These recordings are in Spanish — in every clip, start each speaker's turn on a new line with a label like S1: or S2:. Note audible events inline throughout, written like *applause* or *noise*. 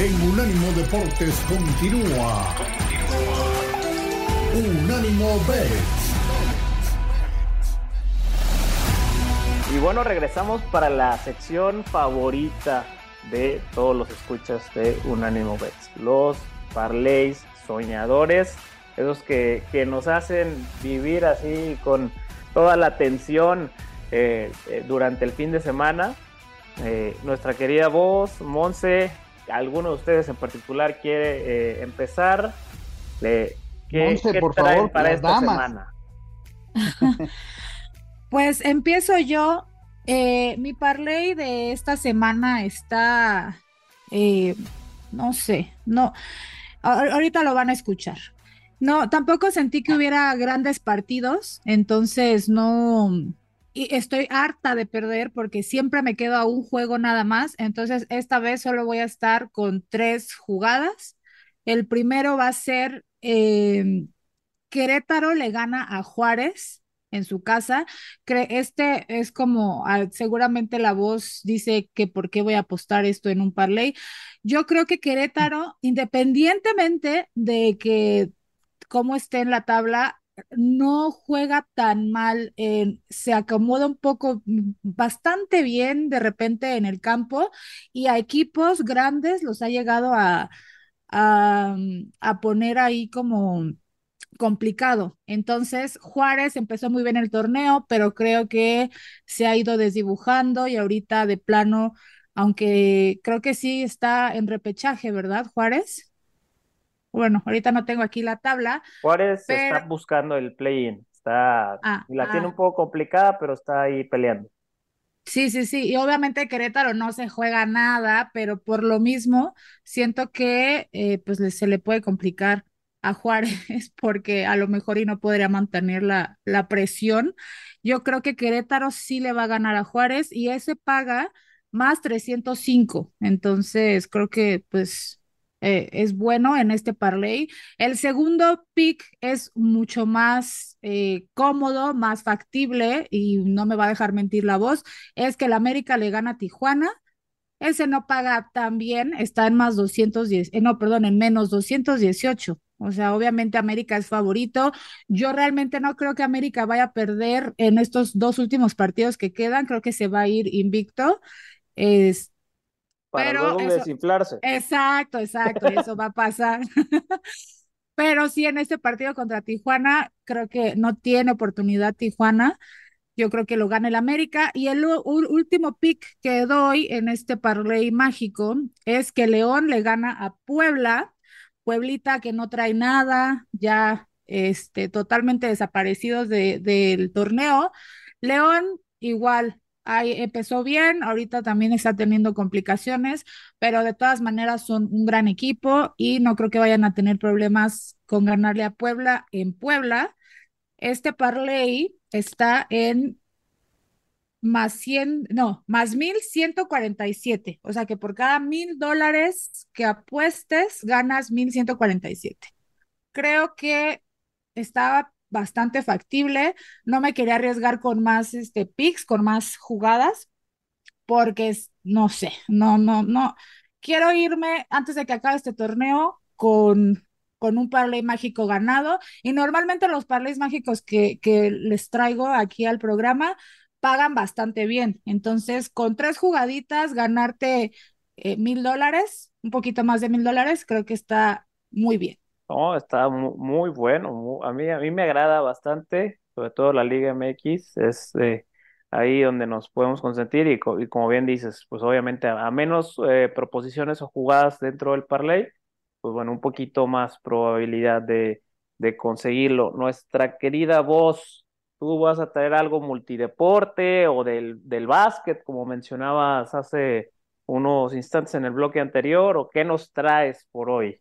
S1: en Unánimo Deportes continúa. Unánimo Bets.
S2: Y bueno, regresamos para la sección favorita de todos los escuchas de Unánimo Bets. Los parlays soñadores, esos que, que nos hacen vivir así con toda la tensión eh, eh, durante el fin de semana. Eh, nuestra querida voz, Monse, alguno de ustedes en particular quiere empezar. ¿Qué,
S3: Monse, por favor, para esta semana? *laughs*
S4: pues empiezo yo. mi parlay de esta semana está, no sé, no, ahorita lo van a escuchar. No, tampoco sentí que hubiera grandes partidos, entonces no, y estoy harta de perder porque siempre me quedo a un juego nada más, entonces esta vez solo voy a estar con tres jugadas. El primero va a ser em, Querétaro le gana a Juárez en su casa. Este es como, ah, seguramente la voz dice que por qué voy a apostar esto en un parlay. Yo creo que Querétaro, independientemente de que cómo esté en la tabla, no juega tan mal, se acomoda un poco mm, bastante bien de repente en el campo y a equipos grandes los ha llegado a, a, mm, a poner ahí como complicado. Entonces, Juárez empezó muy bien el torneo, pero creo que se ha ido desdibujando y ahorita de plano, aunque creo que sí está en repechaje, ¿verdad, Juárez? Bueno, ahorita no tengo aquí la tabla.
S2: Juárez está buscando el play-in, está, ah, la tiene ah. un poco complicada, pero está ahí peleando.
S4: Sí, sí, sí, y obviamente Querétaro no se juega nada, pero por lo mismo siento que eh, pues se le puede complicar a Juárez *laughs* porque a lo mejor y no podría mantener la, la presión. Yo creo que Querétaro sí le va a ganar a Juárez y ese paga más 305, entonces creo que pues eh, es bueno en este parlay. El segundo pick es mucho más eh, cómodo, más factible y no me va a dejar mentir la voz, es que el América le gana a Tijuana. Ese no paga tan bien, está en más 210, eh, no, perdón, en menos 218. O sea, obviamente América es favorito. Yo realmente no creo que América vaya a perder en estos dos últimos partidos que quedan. Creo que se va a ir invicto. Es,
S2: para luego desinflarse.
S4: Exacto, exacto, eso va a pasar. *laughs* Pero sí, en este partido contra Tijuana, creo que no tiene oportunidad Tijuana. Yo creo que lo gana el América. Y el último pick que doy en este parlay mágico es que León le gana a Puebla. Pueblita que no trae nada, ya este, totalmente desaparecidos de, del torneo. León igual empezó bien, ahorita también está teniendo complicaciones, pero de todas maneras son un gran equipo y no creo que vayan a tener problemas con ganarle a Puebla en Puebla. Este parlay está en más 100, no, más 1147, o sea que por cada mil dólares que apuestes ganas 1147. Creo que estaba bastante factible. No me quería arriesgar con más este, picks, con más jugadas, porque no sé, no, no, no. Quiero irme antes de que acabe este torneo con, con un parlay mágico ganado. Y normalmente los parlays mágicos que, que les traigo aquí al programa pagan bastante bien. Entonces, con tres jugaditas, ganarte eh, mil dólares, un poquito más de mil dólares, creo que está muy bien.
S2: No, está muy, bueno. a mí, a mí me agrada bastante, sobre todo la Liga MX, es eh, ahí donde nos podemos consentir y, como bien dices, pues obviamente a, menos eh, proposiciones o jugadas dentro del parlay, pues bueno, un poquito más probabilidad de, de conseguirlo. Nuestra querida voz, tú vas a traer algo multideporte o del, del básquet, como mencionabas hace unos instantes en el bloque anterior, o qué nos traes por hoy?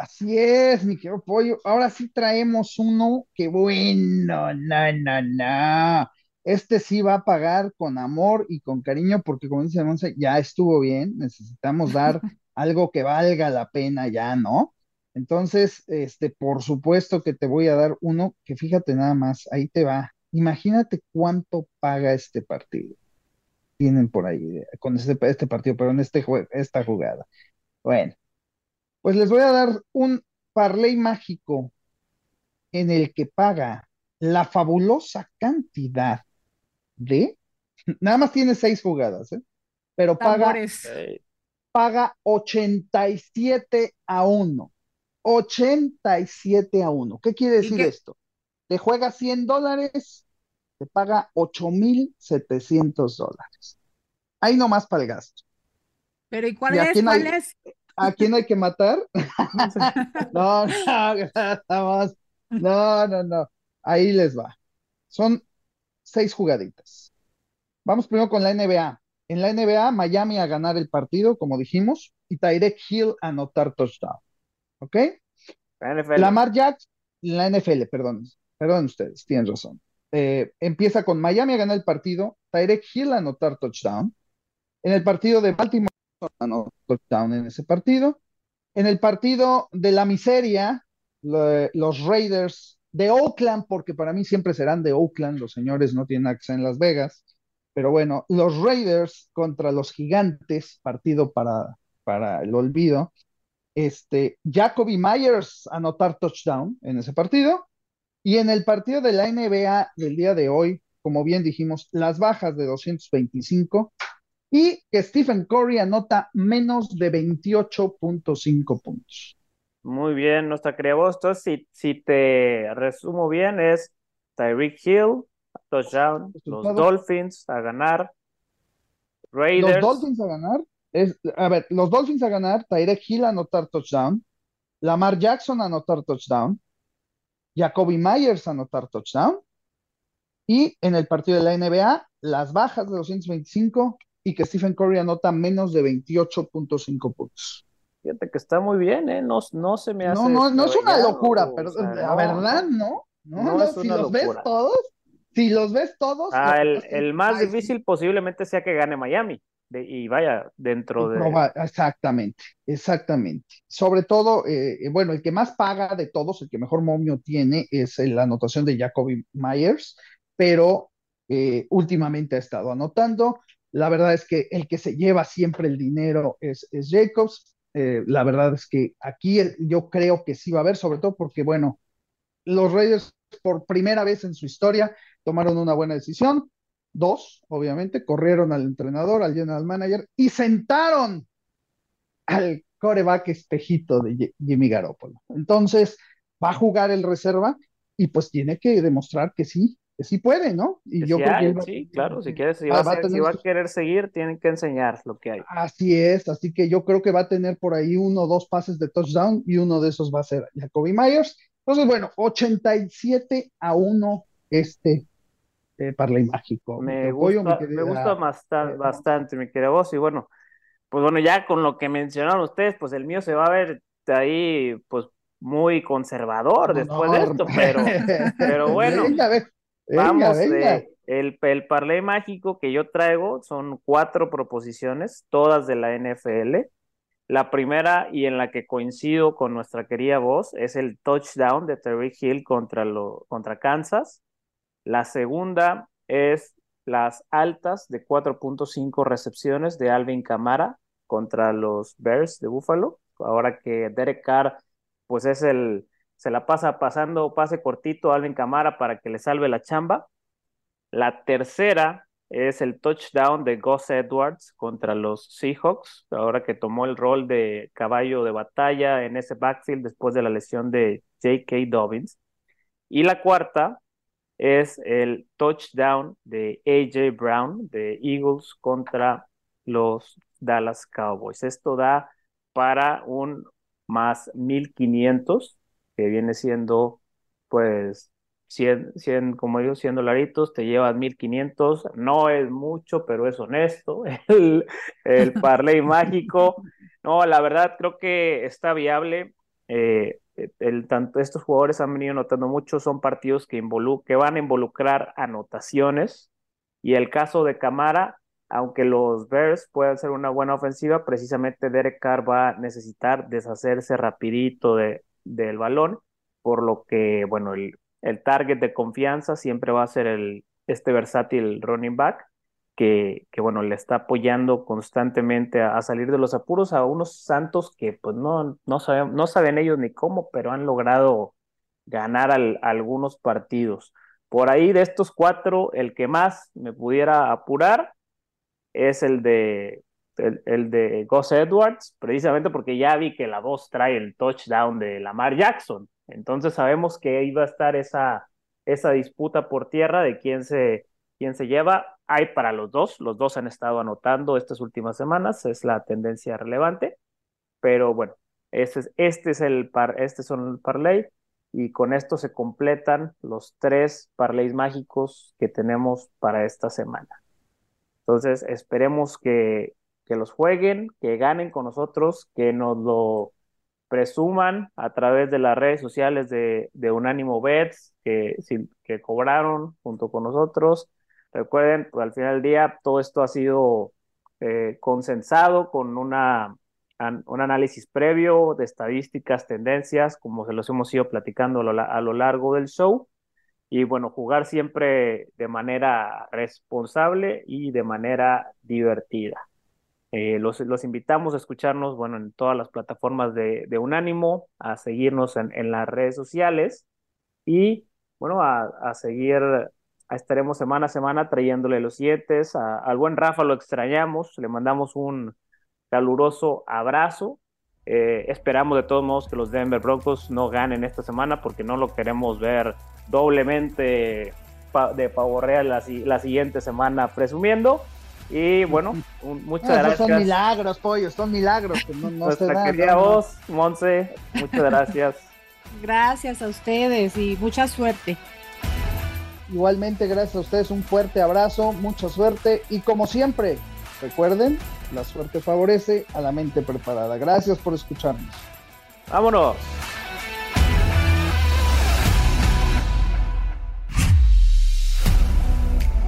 S3: Así es, mi querido pollo. Ahora sí traemos uno que bueno, no, no, no. Este sí va a pagar con amor y con cariño, porque como dice Monse, ya estuvo bien. Necesitamos dar *laughs* algo que valga la pena ya, ¿no? Entonces, este, por supuesto que te voy a dar uno que fíjate nada más, ahí te va. Imagínate cuánto paga este partido. Tienen por ahí, con este, este partido, pero en este esta jugada. Bueno, pues les voy a dar un parlay mágico en el que paga la fabulosa cantidad de, nada más tiene seis jugadas, ¿eh? pero paga,
S4: Tambores.
S3: paga 87 a 1. 87 a 1. ¿Qué quiere
S4: ¿Y
S3: decir
S4: qué?
S3: esto? Te juega 100 dólares, te paga 8,700 dólares. Ahí nomás para el gasto.
S4: Pero ¿y cuál
S3: ¿Y a
S4: es?
S3: hay-
S4: ¿Cuál es?
S3: ¿A quién hay que matar? *laughs* No, no, vamos. No, no, no. Ahí les va. Son seis jugaditas. Vamos primero con la NBA. En la NBA, Miami a ganar el partido, como dijimos, y Tyreek Hill a anotar touchdown. ¿Ok?
S2: La NFL.
S3: Lamar Jackson, la NFL, perdón, perdón ustedes, tienen razón. Eh, empieza con Miami a ganar el partido, Tyreek Hill a anotar touchdown. En el partido de Baltimore, anotó touchdown en ese partido. En el partido de la miseria, lo- los Raiders de Oakland, porque para mí siempre serán de Oakland, los señores no tienen acceso en Las Vegas, pero bueno, los Raiders contra los Gigantes, partido para, para el olvido. Este, Jacoby Myers anotar touchdown en ese partido. Y en el partido de la NBA del día de hoy, como bien dijimos, las bajas de 225 y que Stephen Curry anota menos de 28.5 puntos.
S2: Muy bien, nuestra. Entonces, si, si te resumo bien, es Tyreek Hill, touchdown, los. Dolphins a ganar,
S3: Los
S2: Raiders,
S3: Dolphins a ganar, es, a ver, los Dolphins a ganar, Tyreek Hill a anotar touchdown, Lamar Jackson a anotar touchdown, Jacoby Myers a anotar touchdown, y en el partido de la NBA, las bajas de 225 y que Stephen Curry anota menos de 28.5 puntos.
S2: fíjate que está muy bien, ¿eh? No, no se me hace
S3: No, no, no es una locura,
S2: o
S3: pero
S2: sea,
S3: la
S2: no,
S3: verdad, no. No,
S2: no
S3: no,
S2: es
S3: si
S2: una
S3: los ves
S2: locura.
S3: todos, si los ves todos,
S2: Ah, el, el más
S3: ay,
S2: difícil posiblemente sea que gane Miami. de- y vaya, dentro de...
S3: exactamente, exactamente. Sobre todo, eh, eh, bueno, el que más paga de todos, el que mejor momio tiene es eh, la anotación de Jacoby Myers, pero eh, últimamente ha estado anotando. La verdad es que el que se lleva siempre el dinero es, Jacobs. Eh, la verdad es que aquí yo creo que sí va a haber, sobre todo porque, bueno, los Raiders por primera vez en su historia tomaron una buena decisión. Dos, obviamente, corrieron al entrenador, al general manager y sentaron al coreback espejito de Ji- Jimmy Garoppolo. Entonces, va a jugar el reserva y pues tiene que demostrar que sí, sí puede, ¿no? Y
S2: que
S3: yo
S2: sí
S3: creo que
S2: hay,
S3: él va-
S2: sí, claro, si quieres, si
S3: va-
S2: va, a
S3: a
S2: ser- si va a querer seguir, tienen que enseñar lo que hay.
S3: Así es, así que yo creo que va a tener por ahí uno o dos pases de touchdown y uno de esos va a ser Jacoby Myers. Entonces, bueno, 87 a 1 este eh, parlay mágico.
S2: Me gusta, me
S3: querida-
S2: gusta basta-
S3: eh,
S2: bastante, mi querida voz. Y bueno, pues bueno, ya con lo que mencionaron ustedes, pues el mío se va a ver ahí, pues muy conservador
S3: No,
S2: después
S3: no,
S2: de esto, pero, pero bueno, *laughs*
S3: Venga, ve- venga,
S2: vamos,
S3: venga.
S2: eh, el, el parlay mágico que yo traigo son cuatro proposiciones, todas de la NFL. La primera y en la que coincido con nuestra querida voz es el touchdown de Terry Hill contra, lo, contra Kansas. La segunda es las altas de 4.5 recepciones de Alvin Kamara contra los Bears de Buffalo. Ahora que Derek Carr, pues es el, se la pasa pasando pase cortito a Alvin Kamara para que le salve la chamba. La tercera es el touchdown de Gus Edwards contra los Seahawks, ahora que tomó el rol de caballo de batalla en ese backfield después de la lesión de J.K. Dobbins. Y la cuarta es el touchdown de A.J. Brown de Eagles contra los Dallas Cowboys. Esto da para un más 1500, que viene siendo pues 100, 100 como digo, 100 dolaritos, te llevas 1500, no es mucho, pero es honesto, *laughs* el, el parlay mágico, no, la verdad creo que está viable, eh, el, tanto, estos jugadores han venido notando mucho, son partidos que, que van a involucrar anotaciones, y el caso de Camara, aunque los Bears puedan ser una buena ofensiva, precisamente Derek Carr va a necesitar deshacerse rapidito de, del balón, por lo que, bueno, el, el target de confianza siempre va a ser el, este versátil running back. que, que bueno, le está apoyando constantemente a, salir de los apuros a unos Santos que pues no, no, saben, no saben ellos ni cómo, pero han logrado ganar algunos partidos. Por ahí de estos cuatro, el que más me pudiera apurar es el de el, de Gus Edwards, precisamente porque ya vi que la voz trae el touchdown de Lamar Jackson. Entonces sabemos que iba a estar esa, esa disputa por tierra de quién se, quién se lleva. Hay para los dos, los dos han estado anotando estas últimas semanas, es la tendencia relevante, pero bueno, este es, este es el par, este son el parlay y con esto se completan los tres parlays mágicos que tenemos para esta semana. Entonces, esperemos que, que los jueguen, que ganen con nosotros, que nos lo presuman a través de las redes sociales de, Unánimo Bets, que, que cobraron junto con nosotros. Recuerden, pues, al final del día, todo esto ha sido eh, consensado con una, un análisis previo de estadísticas, tendencias, como se los hemos ido platicando a lo largo del show. Y bueno, jugar siempre de manera responsable y de manera divertida. Eh, los, los, invitamos a escucharnos, bueno, en todas las plataformas de, de Unánimo, a seguirnos en, en, las redes sociales y, bueno, a, a seguir, a estaremos semana a semana trayéndole los siete. Al buen Rafa lo extrañamos, le mandamos un caluroso abrazo. Eh, esperamos de todos modos que los Denver Broncos no ganen esta semana porque no lo queremos ver doblemente de pavorrea la, la siguiente semana presumiendo. Y bueno, muchas gracias.
S3: Son milagros, pollo, son milagros. Que no, no
S2: Nuestra querida voz, Monse, muchas gracias. *laughs*
S4: gracias a ustedes y mucha suerte.
S3: Igualmente, gracias a ustedes, un fuerte abrazo, mucha suerte y como siempre, recuerden, la suerte favorece a la mente preparada. Gracias por escucharnos.
S2: Vámonos.